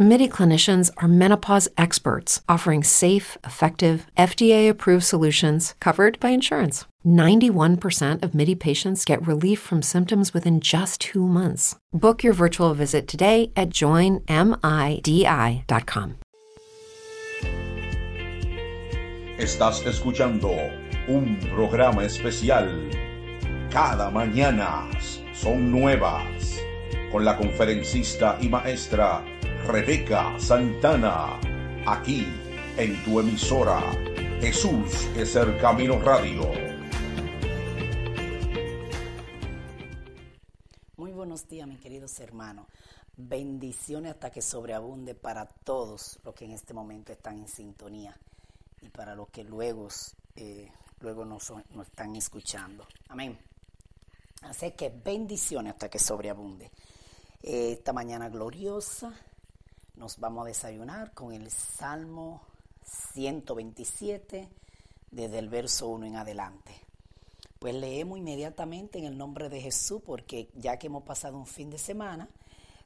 MIDI clinicians are menopause experts offering safe, effective, FDA approved solutions covered by insurance. 91% of MIDI patients get relief from symptoms within just two months. Book your virtual visit today at joinmidi.com. Estás escuchando un programa especial. Cada mañana son nuevas. Con la conferencista y maestra Rebeca Santana. Aquí en tu emisora. Jesús es el camino radio. Muy buenos días, mis queridos hermanos. Bendiciones hasta que sobreabunde para todos los que en este momento están en sintonía y para los que luego, eh, luego nos, están escuchando. Amén. Así que bendiciones hasta que sobreabunde. Eh, esta mañana gloriosa nos vamos a desayunar con el Salmo 127 desde el verso 1 en adelante. Pues leemos inmediatamente en el nombre de Jesús porque ya que hemos pasado un fin de semana,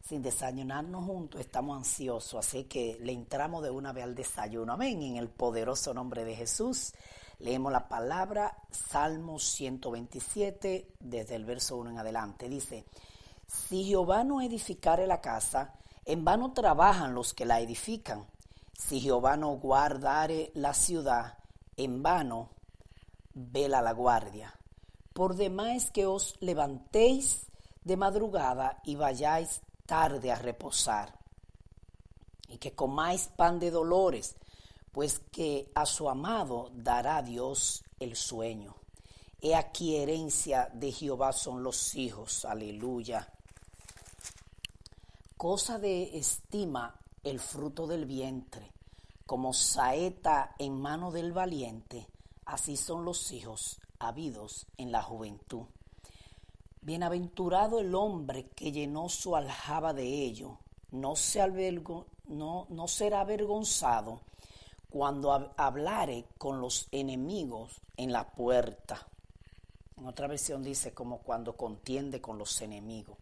sin desayunarnos juntos, estamos ansiosos, así que le entramos de una vez al desayuno. Amén. En el poderoso nombre de Jesús, leemos la palabra Salmo 127, desde el verso 1 en adelante. Dice, si Jehová no edificare la casa, en vano trabajan los que la edifican. Si Jehová no guardare la ciudad, en vano vela la guardia. Por demás que os levantéis de madrugada y vayáis tarde a reposar, y que comáis pan de dolores, pues que a su amado dará Dios el sueño. He aquí herencia de Jehová son los hijos, aleluya. Cosa de estima el fruto del vientre, como saeta en mano del valiente, así son los hijos habidos en la juventud. Bienaventurado el hombre que llenó su aljaba de ello, no, se no, no será avergonzado cuando hablare con los enemigos en la puerta. En otra versión dice como cuando contiende con los enemigos.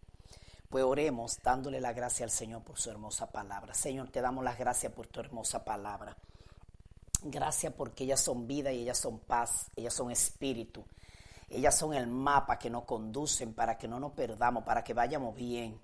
Pues oremos dándole la gracia al Señor por su hermosa palabra. Señor, te damos las gracias por tu hermosa palabra. Gracias porque ellas son vida y ellas son paz, ellas son espíritu. Ellas son el mapa que nos conducen para que no nos perdamos, para que vayamos bien.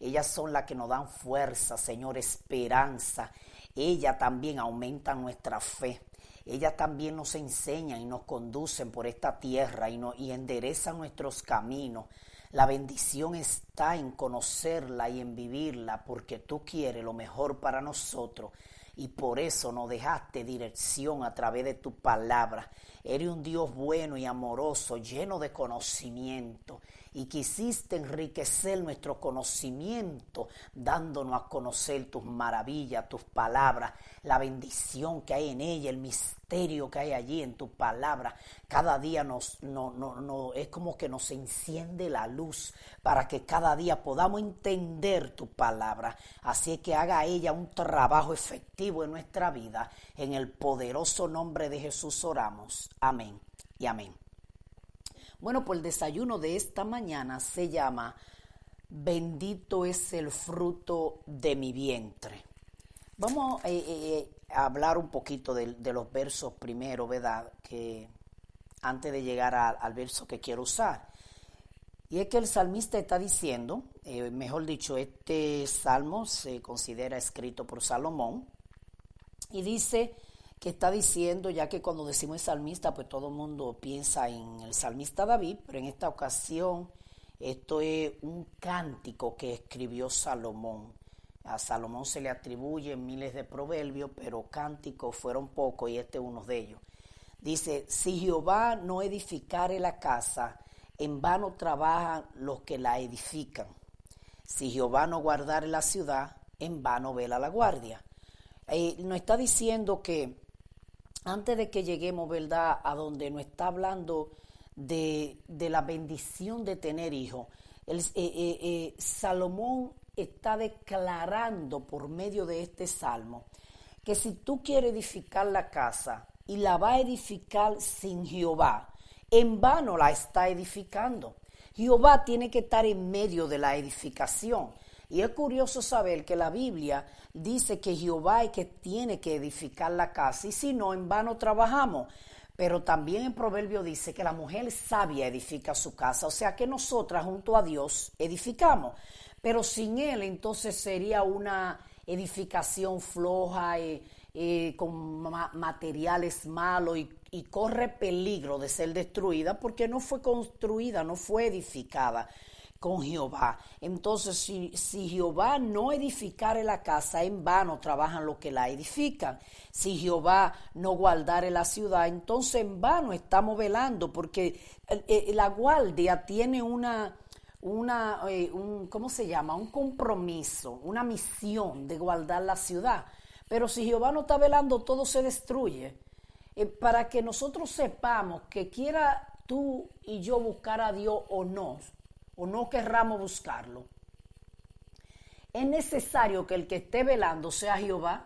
Ellas son las que nos dan fuerza, Señor, esperanza. Ellas también aumentan nuestra fe. Ellas también nos enseñan y nos conducen por esta tierra y, no, y enderezan nuestros caminos. La bendición está en conocerla y en vivirla porque tú quieres lo mejor para nosotros y por eso nos dejaste dirección a través de tu palabra. Eres un Dios bueno y amoroso, lleno de conocimiento y quisiste enriquecer nuestro conocimiento dándonos a conocer tus maravillas, tus palabras, la bendición que hay en ella, el misterio que hay allí en tu palabra. Cada día nos, no, no, es como que nos enciende la luz para que cada día podamos entender tu palabra. Así que haga ella un trabajo efectivo en nuestra vida. En el poderoso nombre de Jesús oramos. Amén y amén. Bueno, pues el desayuno de esta mañana se llama Bendito es el fruto de mi vientre. Vamos eh, eh, eh, a hablar un poquito de, los versos primero, ¿verdad? Que antes de llegar al verso que quiero usar. Y es que el salmista está diciendo, mejor dicho, este salmo se considera escrito por Salomón, y dice, que está diciendo, ya que cuando decimos salmista, pues todo el mundo piensa en el salmista David, pero en esta ocasión esto es un cántico que escribió Salomón. A Salomón se le atribuyen miles de proverbios, pero cánticos fueron pocos y este es uno de ellos. Dice, si Jehová no edificare la casa, en vano trabajan los que la edifican. Si Jehová no guardare la ciudad, en vano vela la guardia. Eh, nos está diciendo que antes de que lleguemos, ¿verdad?, a donde nos está hablando de, la bendición de tener hijos. Eh, eh, eh, Salomón está declarando por medio de este salmo que si tú quieres edificar la casa y la va a edificar sin Jehová, en vano la está edificando. Jehová tiene que estar en medio de la edificación. Y es curioso saber que la Biblia dice que Jehová es que tiene que edificar la casa y si no, en vano trabajamos. Pero también en Proverbio dice que la mujer sabia edifica su casa, o sea que nosotras junto a Dios edificamos. Pero sin Él entonces sería una edificación floja y, con materiales malos y corre peligro de ser destruida porque no fue construida, no fue edificada con Jehová. Entonces, si, si, Jehová no edificare la casa, en vano trabajan los que la edifican. Si Jehová no guardare la ciudad, entonces en vano estamos velando, porque eh, eh, la guardia tiene una, una eh, un, ¿cómo se llama? Un compromiso, una misión de guardar la ciudad. Pero si Jehová no está velando, todo se destruye. para que nosotros sepamos que quiera tú y yo buscar a Dios o no, o no querramos buscarlo, es necesario que el que esté velando sea Jehová.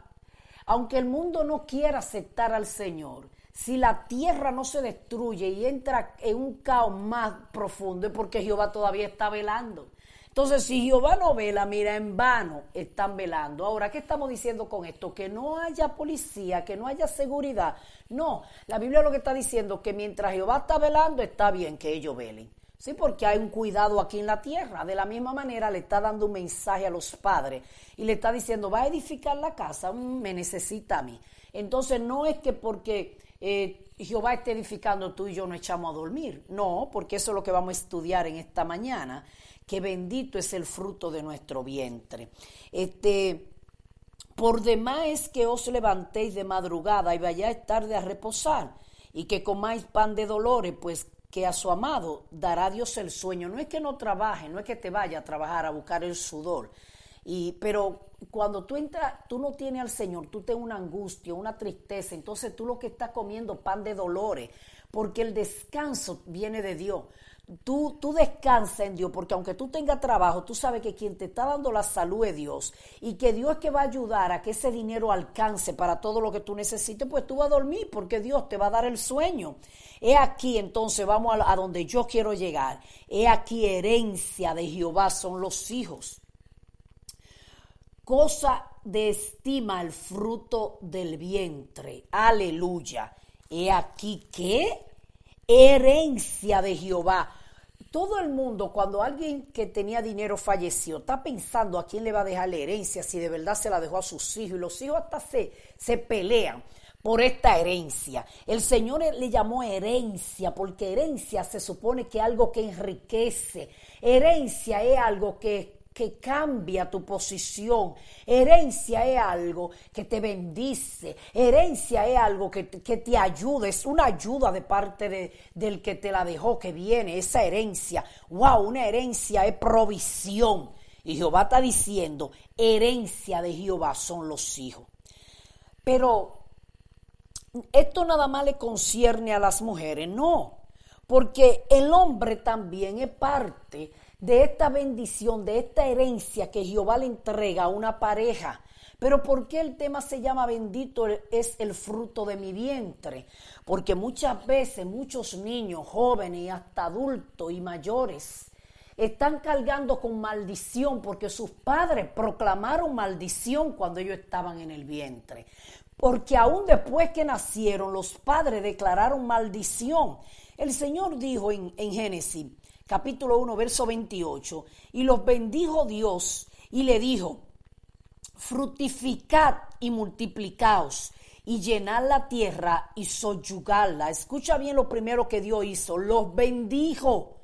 Aunque el mundo no quiera aceptar al Señor, si la tierra no se destruye y entra en un caos más profundo, es porque Jehová todavía está velando. Entonces, si Jehová no vela, mira, en vano están velando. Ahora, ¿qué estamos diciendo con esto? Que no haya policía, que no haya seguridad. No, la Biblia lo que está diciendo que mientras Jehová está velando, está bien que ellos velen. Sí, porque hay un cuidado aquí en la tierra. De la misma manera le está dando un mensaje a los padres y le está diciendo, va a edificar la casa, mm, me necesita a mí. Entonces no es que porque eh, Jehová esté edificando, tú y yo no echamos a dormir. No, porque eso es lo que vamos a estudiar en esta mañana, que bendito es el fruto de nuestro vientre. Este, por demás es que os levantéis de madrugada y vayáis tarde a reposar y que comáis pan de dolores, pues que a su amado dará Dios el sueño. No es que no trabaje, no es que te vaya a trabajar a buscar el sudor. Y, pero cuando tú entras, tú no tienes al Señor, tú tienes una angustia, una tristeza, entonces tú lo que estás comiendo pan de dolores, porque el descanso viene de Dios. Tú, tú descansa en Dios, porque aunque tú tengas trabajo, tú sabes que quien te está dando la salud es Dios y que Dios es que va a ayudar a que ese dinero alcance para todo lo que tú necesites, pues tú vas a dormir porque Dios te va a dar el sueño. He aquí entonces, vamos a, a donde yo quiero llegar. He aquí herencia de Jehová son los hijos. Cosa de estima el fruto del vientre. Aleluya. He aquí que herencia de Jehová. Todo el mundo, cuando alguien que tenía dinero falleció, está pensando a quién le va a dejar la herencia, si de verdad se la dejó a sus hijos, y los hijos hasta se, se pelean por esta herencia. El Señor le llamó herencia, porque herencia se supone que es algo que enriquece. Herencia es algo que que cambia tu posición. Herencia es algo que te bendice. Herencia es algo que, te ayuda. Es una ayuda de parte de, del que te la dejó, que viene esa herencia. Wow, una herencia es provisión. Y Jehová está diciendo, herencia de Jehová son los hijos. Pero esto nada más le concierne a las mujeres, no, porque el hombre también es parte de esta bendición, de esta herencia que Jehová le entrega a una pareja. Pero ¿por qué el tema se llama bendito es el fruto de mi vientre? Porque muchas veces muchos niños, jóvenes y hasta adultos y mayores están cargando con maldición porque sus padres proclamaron maldición cuando ellos estaban en el vientre. Porque aún después que nacieron, los padres declararon maldición. El Señor dijo en, en Génesis, capítulo 1, verso 28, y los bendijo Dios y le dijo, fructificad y multiplicaos y llenad la tierra y soyugarla. Escucha bien lo primero que Dios hizo, los bendijo.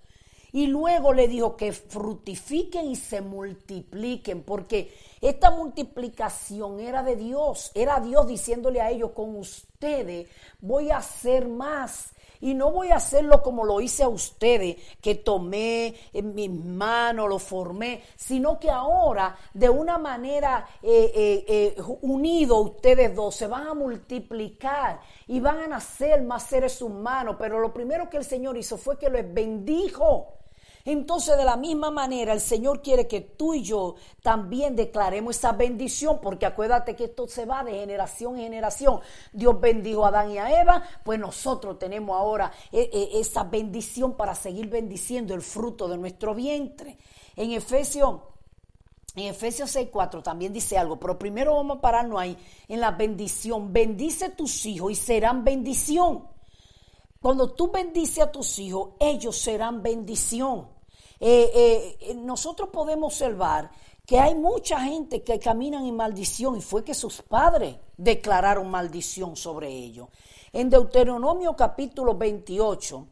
Y luego le dijo que fructifiquen y se multipliquen, porque esta multiplicación era de Dios, era Dios diciéndole a ellos, con ustedes voy a hacer más. Y no voy a hacerlo como lo hice a ustedes, que tomé en mis manos, lo formé, sino que ahora de una manera eh, eh, eh, unido ustedes dos se van a multiplicar y van a nacer más seres humanos. Pero lo primero que el Señor hizo fue que les bendijo. Entonces, de la misma manera, el Señor quiere que tú y yo también declaremos esa bendición, porque acuérdate que esto se va de generación en generación. Dios bendijo a Adán y a Eva, pues nosotros tenemos ahora eh, eh, esa bendición para seguir bendiciendo el fruto de nuestro vientre. En Efesios en Efesios 6:4 también dice algo, pero primero vamos a pararnos ahí en la bendición. Bendice tus hijos y serán bendición. Cuando tú bendices a tus hijos, ellos serán bendición. Eh, eh, eh, nosotros podemos observar que hay mucha gente que caminan en maldición y fue que sus padres declararon maldición sobre ellos. En Deuteronomio capítulo 28,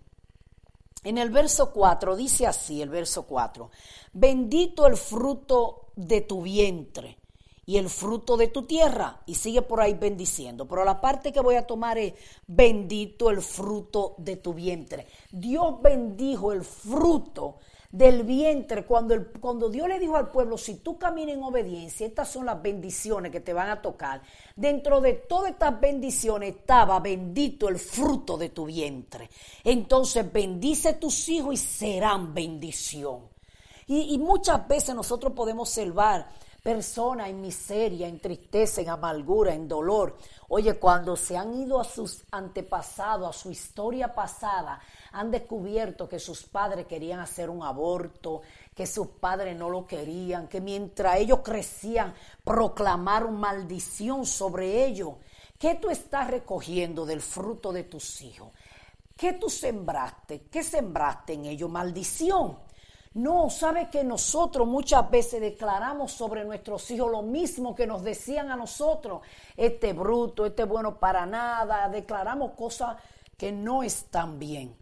en el verso 4, dice así el verso 4, bendito el fruto de tu vientre y el fruto de tu tierra. Y sigue por ahí bendiciendo. Pero la parte que voy a tomar es bendito el fruto de tu vientre. Dios bendijo el fruto del vientre cuando, cuando Dios le dijo al pueblo, si tú caminas en obediencia, estas son las bendiciones que te van a tocar. Dentro de todas estas bendiciones estaba bendito el fruto de tu vientre. Entonces bendice tus hijos y serán bendición. Y, y muchas veces nosotros podemos observar personas en miseria, en tristeza, en amargura, en dolor. Oye, cuando se han ido a sus antepasados, a su historia pasada, han descubierto que sus padres querían hacer un aborto, que sus padres no lo querían, que mientras ellos crecían proclamaron maldición sobre ellos. ¿Qué tú estás recogiendo del fruto de tus hijos? ¿Qué tú sembraste? ¿Qué sembraste en ellos? Maldición. No, sabe que nosotros muchas veces declaramos sobre nuestros hijos lo mismo que nos decían a nosotros. Este bruto, este bueno para nada. Declaramos cosas que no están bien.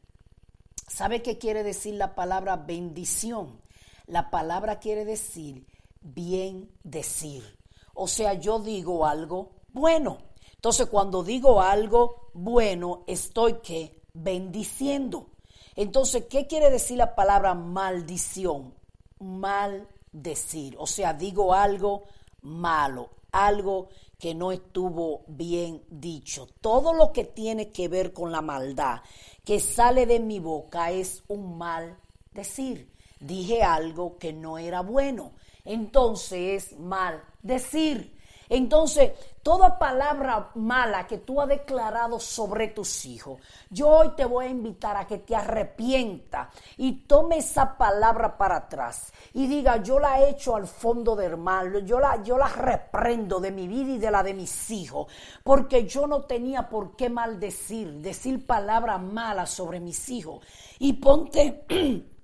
¿Sabe qué quiere decir la palabra bendición? La palabra quiere decir bien decir. O sea, yo digo algo bueno. Entonces, cuando digo algo bueno, estoy que bendiciendo. Entonces, ¿qué quiere decir la palabra maldición? Maldecir. O sea, digo algo malo, algo que no estuvo bien dicho. Todo lo que tiene que ver con la maldad que sale de mi boca es un mal decir. Dije algo que no era bueno. Entonces es mal decir. Entonces, toda palabra mala que tú has declarado sobre tus hijos, yo hoy te voy a invitar a que te arrepienta y tome esa palabra para atrás y diga, yo la he hecho al fondo del mal, yo la, reprendo de mi vida y de la de mis hijos, porque yo no tenía por qué maldecir, decir palabras malas sobre mis hijos. Y ponte...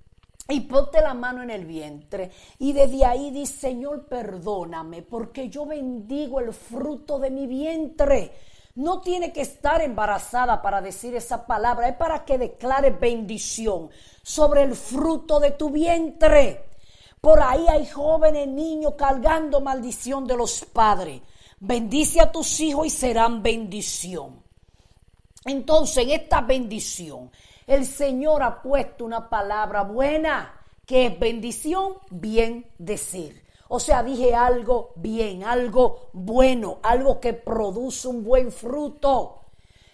y ponte la mano en el vientre y desde ahí dice, Señor, perdóname porque yo bendigo el fruto de mi vientre. No tiene que estar embarazada para decir esa palabra, es para que declare bendición sobre el fruto de tu vientre. Por ahí hay jóvenes, niños cargando maldición de los padres. Bendice a tus hijos y serán bendición. Entonces, en esta bendición, el Señor ha puesto una palabra buena, que es bendición, bien decir. O sea, dije algo bien, algo bueno, algo que produce un buen fruto.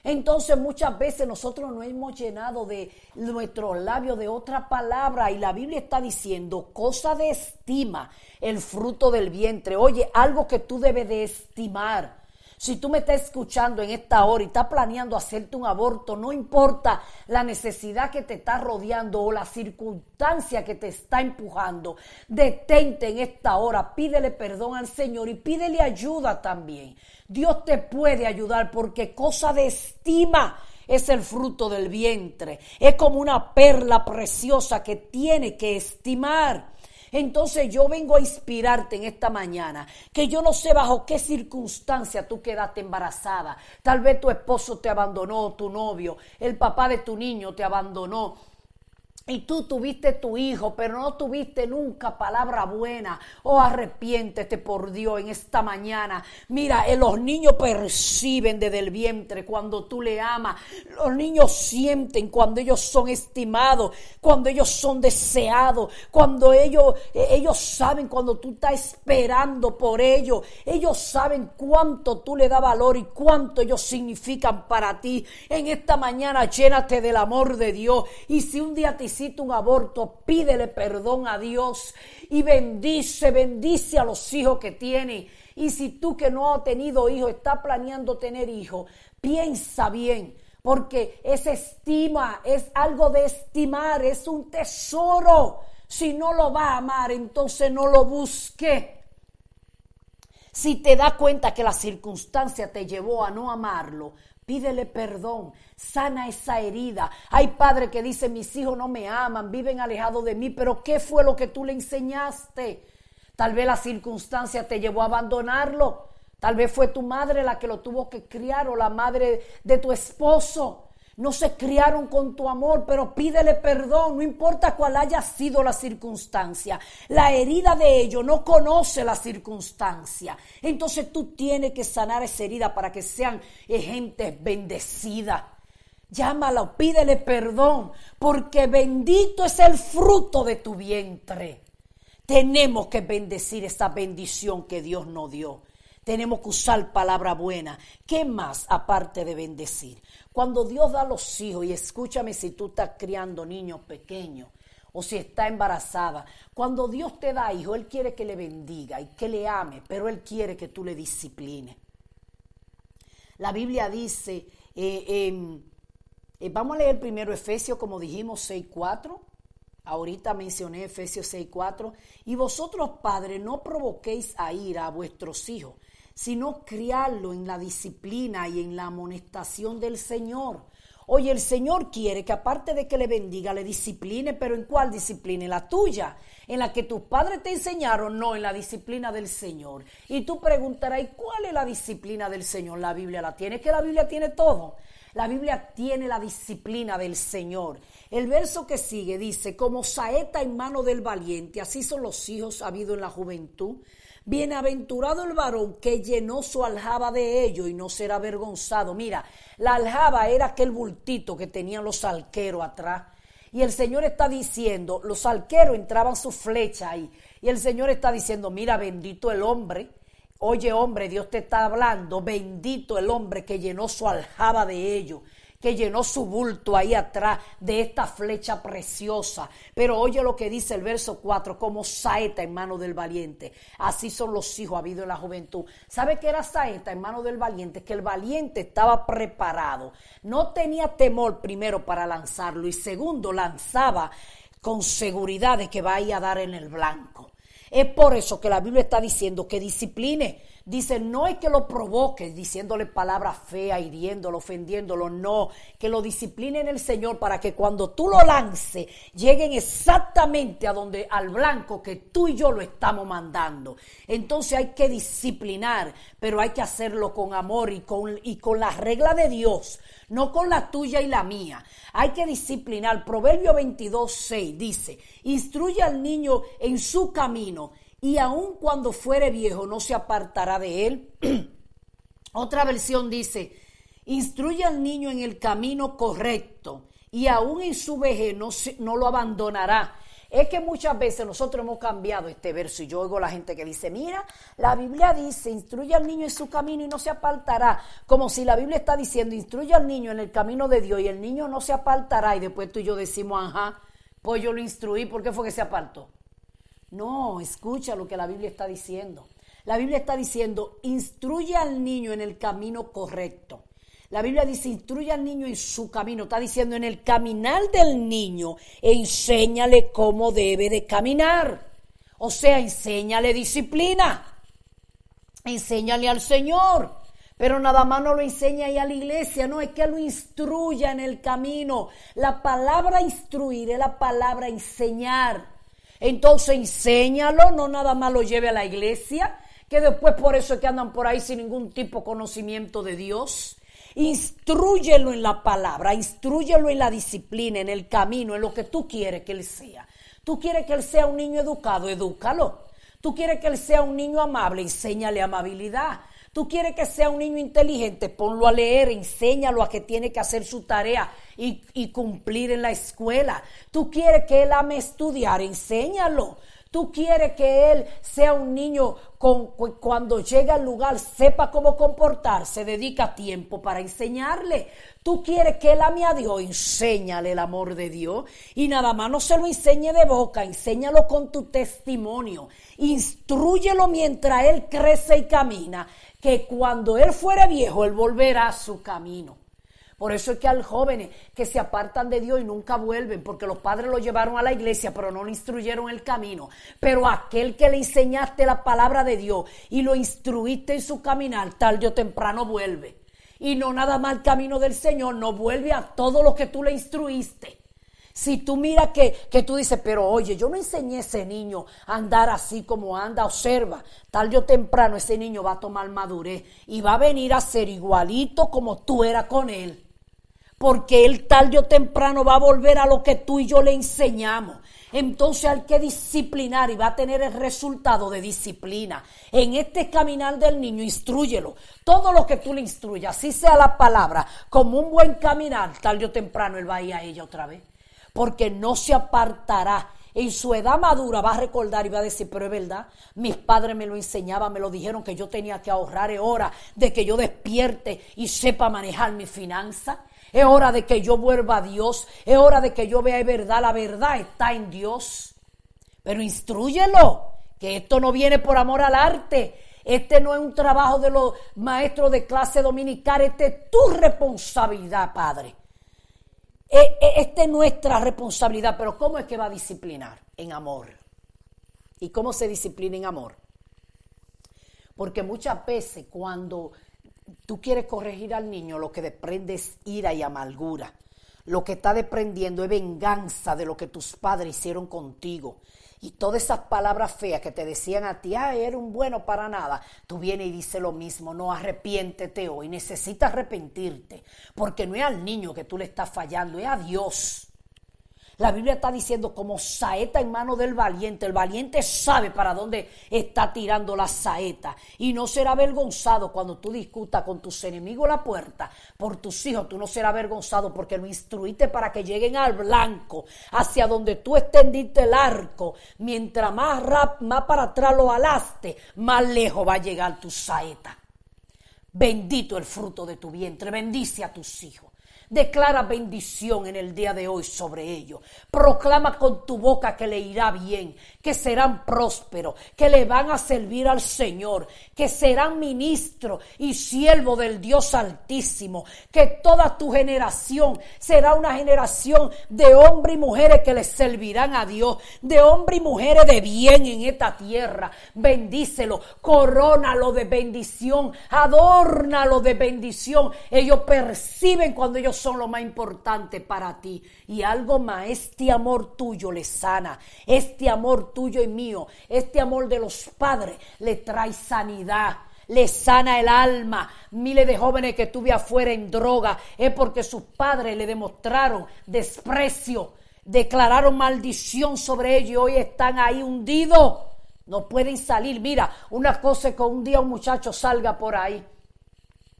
Entonces muchas veces nosotros nos hemos llenado de nuestros labios de otra palabra y la Biblia está diciendo cosa de estima, el fruto del vientre. Oye, algo que tú debes de estimar. Si tú me estás escuchando en esta hora y estás planeando hacerte un aborto, no importa la necesidad que te está rodeando o la circunstancia que te está empujando, detente en esta hora, pídele perdón al Señor y pídele ayuda también. Dios te puede ayudar porque cosa de estima es el fruto del vientre. Es como una perla preciosa que tiene que estimar. Entonces yo vengo a inspirarte en esta mañana, que yo no sé bajo qué circunstancia tú quedaste embarazada. Tal vez tu esposo te abandonó, tu novio, el papá de tu niño te abandonó y tú tuviste tu hijo, pero no tuviste nunca palabra buena. Oh, arrepiéntete por Dios en esta mañana. Mira, eh, los niños perciben desde el vientre cuando tú le amas. Los niños sienten cuando ellos son estimados, cuando ellos son deseados, cuando ellos, eh, ellos saben cuando tú estás esperando por ellos. Ellos saben cuánto tú le das valor y cuánto ellos significan para ti. En esta mañana llénate del amor de Dios. Y si un día necesita un aborto, pídele perdón a Dios y bendice, bendice a los hijos que tiene. Y si tú que no has tenido hijos, está planeando tener hijos, piensa bien, porque es estima, es algo de estimar, es un tesoro. Si no lo va a amar, entonces no lo busque. Si te da cuenta que la circunstancia te llevó a no amarlo, pídele perdón, sana esa herida. Hay padres que dicen, mis hijos no me aman, viven alejados de mí, pero ¿qué fue lo que tú le enseñaste? Tal vez la circunstancia te llevó a abandonarlo. Tal vez fue tu madre la que lo tuvo que criar o la madre de tu esposo no se criaron con tu amor, pero pídele perdón, no importa cuál haya sido la circunstancia. La herida de ellos no conoce la circunstancia. Entonces tú tienes que sanar esa herida para que sean gente bendecida. Llámala, pídele perdón, porque bendito es el fruto de tu vientre. Tenemos que bendecir esa bendición que Dios nos dio. Tenemos que usar palabra buena. ¿Qué más aparte de bendecir? Cuando Dios da los hijos, y escúchame si tú estás criando niños pequeños o si está embarazada, cuando Dios te da hijos, Él quiere que le bendiga y que le ame, pero Él quiere que tú le disciplines. La Biblia dice, eh, vamos a leer primero Efesios, como dijimos, 6.4. Ahorita mencioné Efesios 6.4. Y vosotros, padres, no provoquéis a ira a vuestros hijos, sino criarlo en la disciplina y en la amonestación del Señor. Oye, el Señor quiere que aparte de que le bendiga, le discipline, pero ¿en cuál disciplina? En la tuya, en la que tus padres te enseñaron, no en la disciplina del Señor. Y tú preguntarás, ¿y cuál es la disciplina del Señor? La Biblia la tiene, que la Biblia tiene todo. La Biblia tiene la disciplina del Señor. El verso que sigue dice, como saeta en mano del valiente, así son los hijos habido en la juventud. Bienaventurado el varón que llenó su aljaba de ello y no será avergonzado. Mira, la aljaba era aquel bultito que tenían los alqueros atrás. Y el Señor está diciendo, los alqueros entraban su flecha ahí. Y el Señor está diciendo, mira, bendito el hombre. Oye, hombre, Dios te está hablando. Bendito el hombre que llenó su aljaba de ello que llenó su bulto ahí atrás de esta flecha preciosa. Pero oye lo que dice el verso 4, como saeta en mano del valiente. Así son los hijos habido en la juventud. ¿Sabe qué era saeta en mano del valiente? Que el valiente estaba preparado. No tenía temor primero para lanzarlo y segundo lanzaba con seguridad de que vaya a dar en el blanco. Es por eso que la Biblia está diciendo que discipline Dice, no es que lo provoque diciéndole palabras feas, hiriéndolo, ofendiéndolo, no, que lo discipline en el Señor para que cuando tú lo lances, lleguen exactamente a donde, al blanco que tú y yo lo estamos mandando. Entonces hay que disciplinar, pero hay que hacerlo con amor y con, y con la regla de Dios, no con la tuya y la mía. Hay que disciplinar. Proverbio 22, 6 dice, instruye al niño en su camino y aun cuando fuere viejo no se apartará de él. Otra versión dice, instruye al niño en el camino correcto y aún en su vejez no, no lo abandonará. Es que muchas veces nosotros hemos cambiado este verso y yo oigo a la gente que dice, mira, la Biblia dice, instruye al niño en su camino y no se apartará, como si la Biblia está diciendo, instruye al niño en el camino de Dios y el niño no se apartará y después tú y yo decimos, ajá, pues yo lo instruí, ¿por qué fue que se apartó? No, escucha lo que la Biblia está diciendo. La Biblia está diciendo, instruye al niño en el camino correcto. La Biblia dice, instruye al niño en su camino. Está diciendo, en el caminar del niño, enséñale cómo debe de caminar. O sea, enséñale disciplina. Enséñale al Señor. Pero nada más no lo enseña ahí a la iglesia, no, es que lo instruya en el camino. La palabra instruir es la palabra enseñar. Entonces enséñalo, no nada más lo lleve a la iglesia, que después por eso es que andan por ahí sin ningún tipo de conocimiento de Dios. Instruyelo en la palabra, instruyelo en la disciplina, en el camino, en lo que tú quieres que él sea. Tú quieres que él sea un niño educado, edúcalo. Tú quieres que él sea un niño amable, enséñale amabilidad. Tú quieres que sea un niño inteligente, ponlo a leer, enséñalo a que tiene que hacer su tarea y, cumplir en la escuela. Tú quieres que él ame estudiar, enséñalo. Tú quieres que él sea un niño con, cuando llega al lugar sepa cómo comportarse, dedica tiempo para enseñarle. Tú quieres que él ame a Dios, enséñale el amor de Dios y nada más no se lo enseñe de boca, enséñalo con tu testimonio, instruyelo mientras él crece y camina, que cuando él fuere viejo él volverá a su camino. Por eso es que al jóvenes que se apartan de Dios y nunca vuelven, porque los padres lo llevaron a la iglesia, pero no le instruyeron el camino. Pero aquel que le enseñaste la palabra de Dios y lo instruiste en su caminar, tarde o temprano vuelve. Y no nada más el camino del Señor, no vuelve a todo lo que tú le instruiste. Si tú miras que, que, tú dices, pero oye, yo no enseñé a ese niño a andar así como anda, observa, tarde o temprano ese niño va a tomar madurez y va a venir a ser igualito como tú eras con él porque él tarde o temprano va a volver a lo que tú y yo le enseñamos. Entonces hay que disciplinar y va a tener el resultado de disciplina. En este caminar del niño, instruyelo. Todo lo que tú le instruyas, así sea la palabra, como un buen caminar, tarde o temprano él va a ir a ella otra vez. Porque no se apartará. En su edad madura va a recordar y va a decir, pero es verdad, mis padres me lo enseñaban, me lo dijeron que yo tenía que ahorrar, es hora de que yo despierte y sepa manejar mi finanza. Es hora de que yo vuelva a Dios. Es hora de que yo vea verdad. La verdad está en Dios. Pero instruyelo, que esto no viene por amor al arte. Este no es un trabajo de los maestros de clase dominical. Este es tu responsabilidad, Padre. E, e, esta es nuestra responsabilidad. Pero ¿cómo es que va a disciplinar? En amor. ¿Y cómo se disciplina en amor? Porque muchas veces cuando tú quieres corregir al niño, lo que desprende es ira y amargura. Lo que está desprendiendo es venganza de lo que tus padres hicieron contigo. Y todas esas palabras feas que te decían a ti, ah, eres un bueno para nada, tú vienes y dices lo mismo, no arrepiéntete hoy, necesitas arrepentirte, porque no es al niño que tú le estás fallando, es a Dios. La Biblia está diciendo como saeta en mano del valiente. El valiente sabe para dónde está tirando la saeta y no será avergonzado cuando tú discutas con tus enemigos la puerta por tus hijos. Tú no serás avergonzado porque lo instruiste para que lleguen al blanco, hacia donde tú extendiste el arco. Mientras más, rap, más para atrás lo alaste, más lejos va a llegar tu saeta. Bendito el fruto de tu vientre, bendice a tus hijos. Declara bendición en el día de hoy sobre ellos. Proclama con tu boca que le irá bien, que serán prósperos, que le van a servir al Señor, que serán ministros y siervos del Dios Altísimo, que toda tu generación será una generación de hombres y mujeres que le servirán a Dios, de hombres y mujeres de bien en esta tierra. Bendícelo, corónalo de bendición, adórnalo de bendición. Ellos perciben cuando ellos son lo más importante para ti. Y algo más, este amor tuyo le sana, este amor tuyo y mío, este amor de los padres le trae sanidad le sana el alma. Miles de jóvenes que tuve afuera en droga es porque sus padres le demostraron desprecio, declararon maldición sobre ellos y hoy están ahí hundidos. No pueden salir. Mira, una cosa es que un día un muchacho salga por ahí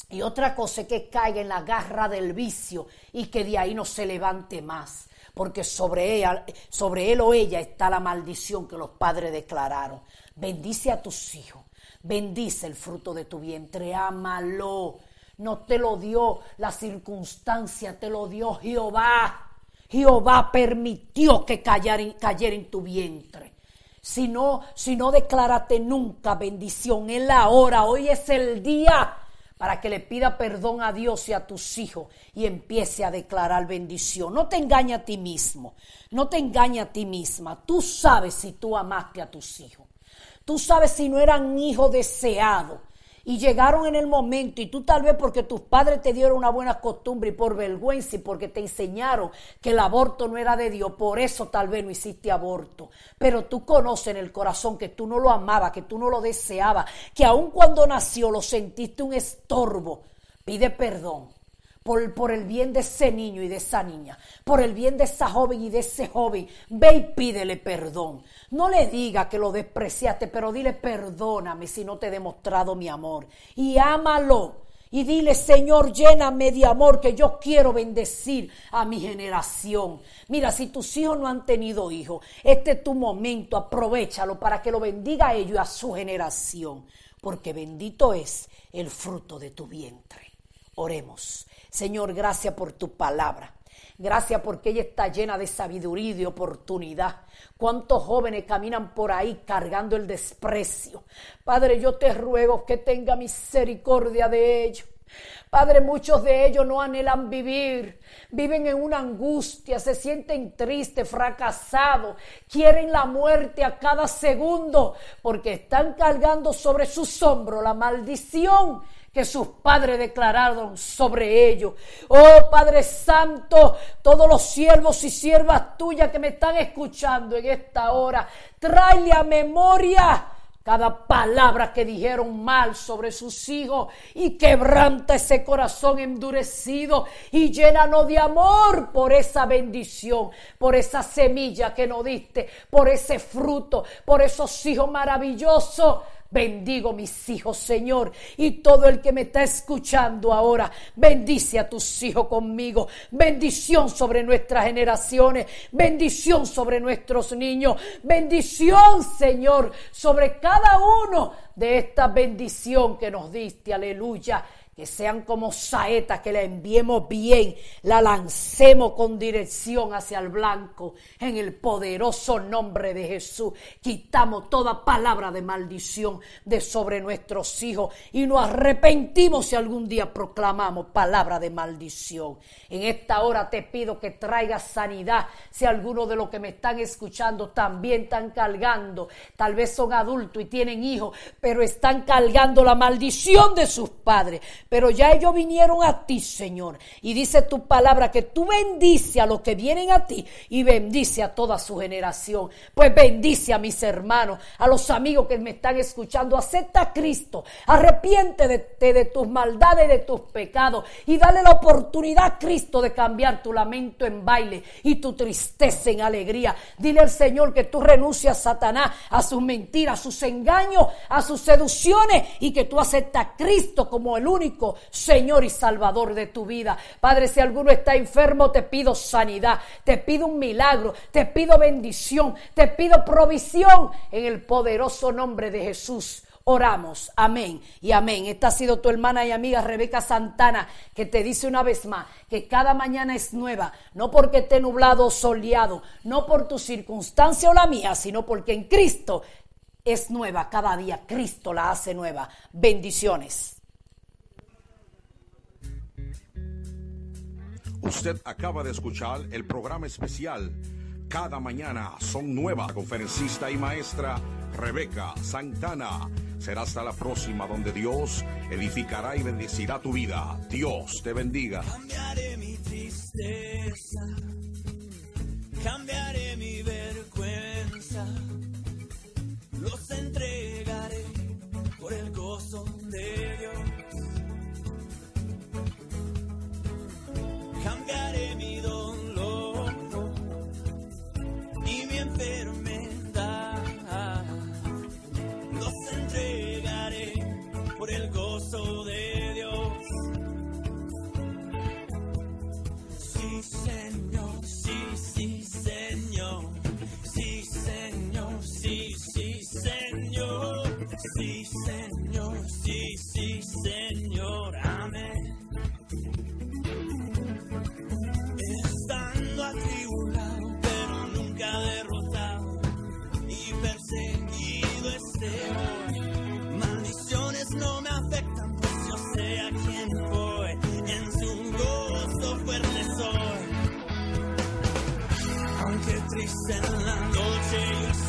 y otra cosa es que caiga en la garra del vicio y que de ahí no se levante más. Porque sobre, él o ella está la maldición que los padres declararon. Bendice a tus hijos. Bendice el fruto de tu vientre. Ámalo. No te lo dio la circunstancia, te lo dio Jehová. Jehová permitió que cayera, en tu vientre. Si no, si no declárate nunca bendición, es la hora, hoy es el día para que le pida perdón a Dios y a tus hijos y empiece a declarar bendición. No te engañe a ti mismo, no te engañe a ti misma. Tú sabes si tú amaste a tus hijos. Tú sabes si no eran hijos deseados y llegaron en el momento y tú tal vez porque tus padres te dieron una buena costumbre y por vergüenza y porque te enseñaron que el aborto no era de Dios, por eso tal vez no hiciste aborto. Pero tú conoces en el corazón que tú no lo amabas, que tú no lo deseabas, que aun cuando nació lo sentiste un estorbo. Pide perdón por, el bien de ese niño y de esa niña, por el bien de esa joven y de ese joven, ve y pídele perdón. No le diga que lo despreciaste, pero dile perdóname si no te he demostrado mi amor. Y ámalo Y dile, Señor, lléname de amor que yo quiero bendecir a mi generación. Mira, si tus hijos no han tenido hijos, este es tu momento, aprovechalo para que lo bendiga a ellos y a su generación. Porque bendito es el fruto de tu vientre. Oremos. Señor, gracias por tu palabra. Gracias porque ella está llena de sabiduría y de oportunidad. ¿Cuántos jóvenes caminan por ahí cargando el desprecio? Padre, yo te ruego que tenga misericordia de ellos. Padre, muchos de ellos no anhelan vivir, viven en una angustia, se sienten tristes, fracasados, quieren la muerte a cada segundo porque están cargando sobre sus hombros la maldición que sus padres declararon sobre ellos. Oh Padre Santo, todos los siervos y siervas tuyas que me están escuchando en esta hora, tráele a memoria cada palabra que dijeron mal sobre sus hijos y quebranta ese corazón endurecido y llénanos de amor por esa bendición, por esa semilla que nos diste, por ese fruto, por esos hijos maravillosos Bendigo mis hijos, Señor, y todo el que me está escuchando ahora, bendice a tus hijos conmigo. Bendición sobre nuestras generaciones, bendición sobre nuestros niños, bendición, Señor, sobre cada uno de esta bendición que nos diste. Aleluya que sean como saetas, que la enviemos bien, la lancemos con dirección hacia el blanco, en el poderoso nombre de Jesús. Quitamos toda palabra de maldición de sobre nuestros hijos y nos arrepentimos si algún día proclamamos palabra de maldición. En esta hora te pido que traigas sanidad si alguno de los que me están escuchando también están cargando, tal vez son adultos y tienen hijos, pero están cargando la maldición de sus padres pero ya ellos vinieron a ti, Señor. Y dice tu palabra que tú bendice a los que vienen a ti y bendice a toda su generación. Pues bendice a mis hermanos, a los amigos que me están escuchando. Acepta a Cristo, arrepiente de, tus maldades, de tus pecados y dale la oportunidad a Cristo de cambiar tu lamento en baile y tu tristeza en alegría. Dile al Señor que tú renuncias a Satanás, a sus mentiras, a sus engaños, a sus seducciones y que tú aceptas a Cristo como el único Señor y Salvador de tu vida. Padre, si alguno está enfermo, te pido sanidad, te pido un milagro, te pido bendición, te pido provisión en el poderoso nombre de Jesús. Oramos, amén y amén. Esta ha sido tu hermana y amiga Rebeca Santana que te dice una vez más que cada mañana es nueva, no porque esté nublado o soleado, no por tu circunstancia o la mía, sino porque en Cristo es nueva cada día. Cristo la hace nueva. Bendiciones. Usted acaba de escuchar el programa especial Cada mañana son nueva conferencista y maestra Rebeca Santana. Será hasta la próxima donde Dios edificará y bendecirá tu vida. Dios te bendiga. Cambiaré mi tristeza, cambiaré Triste en la noche,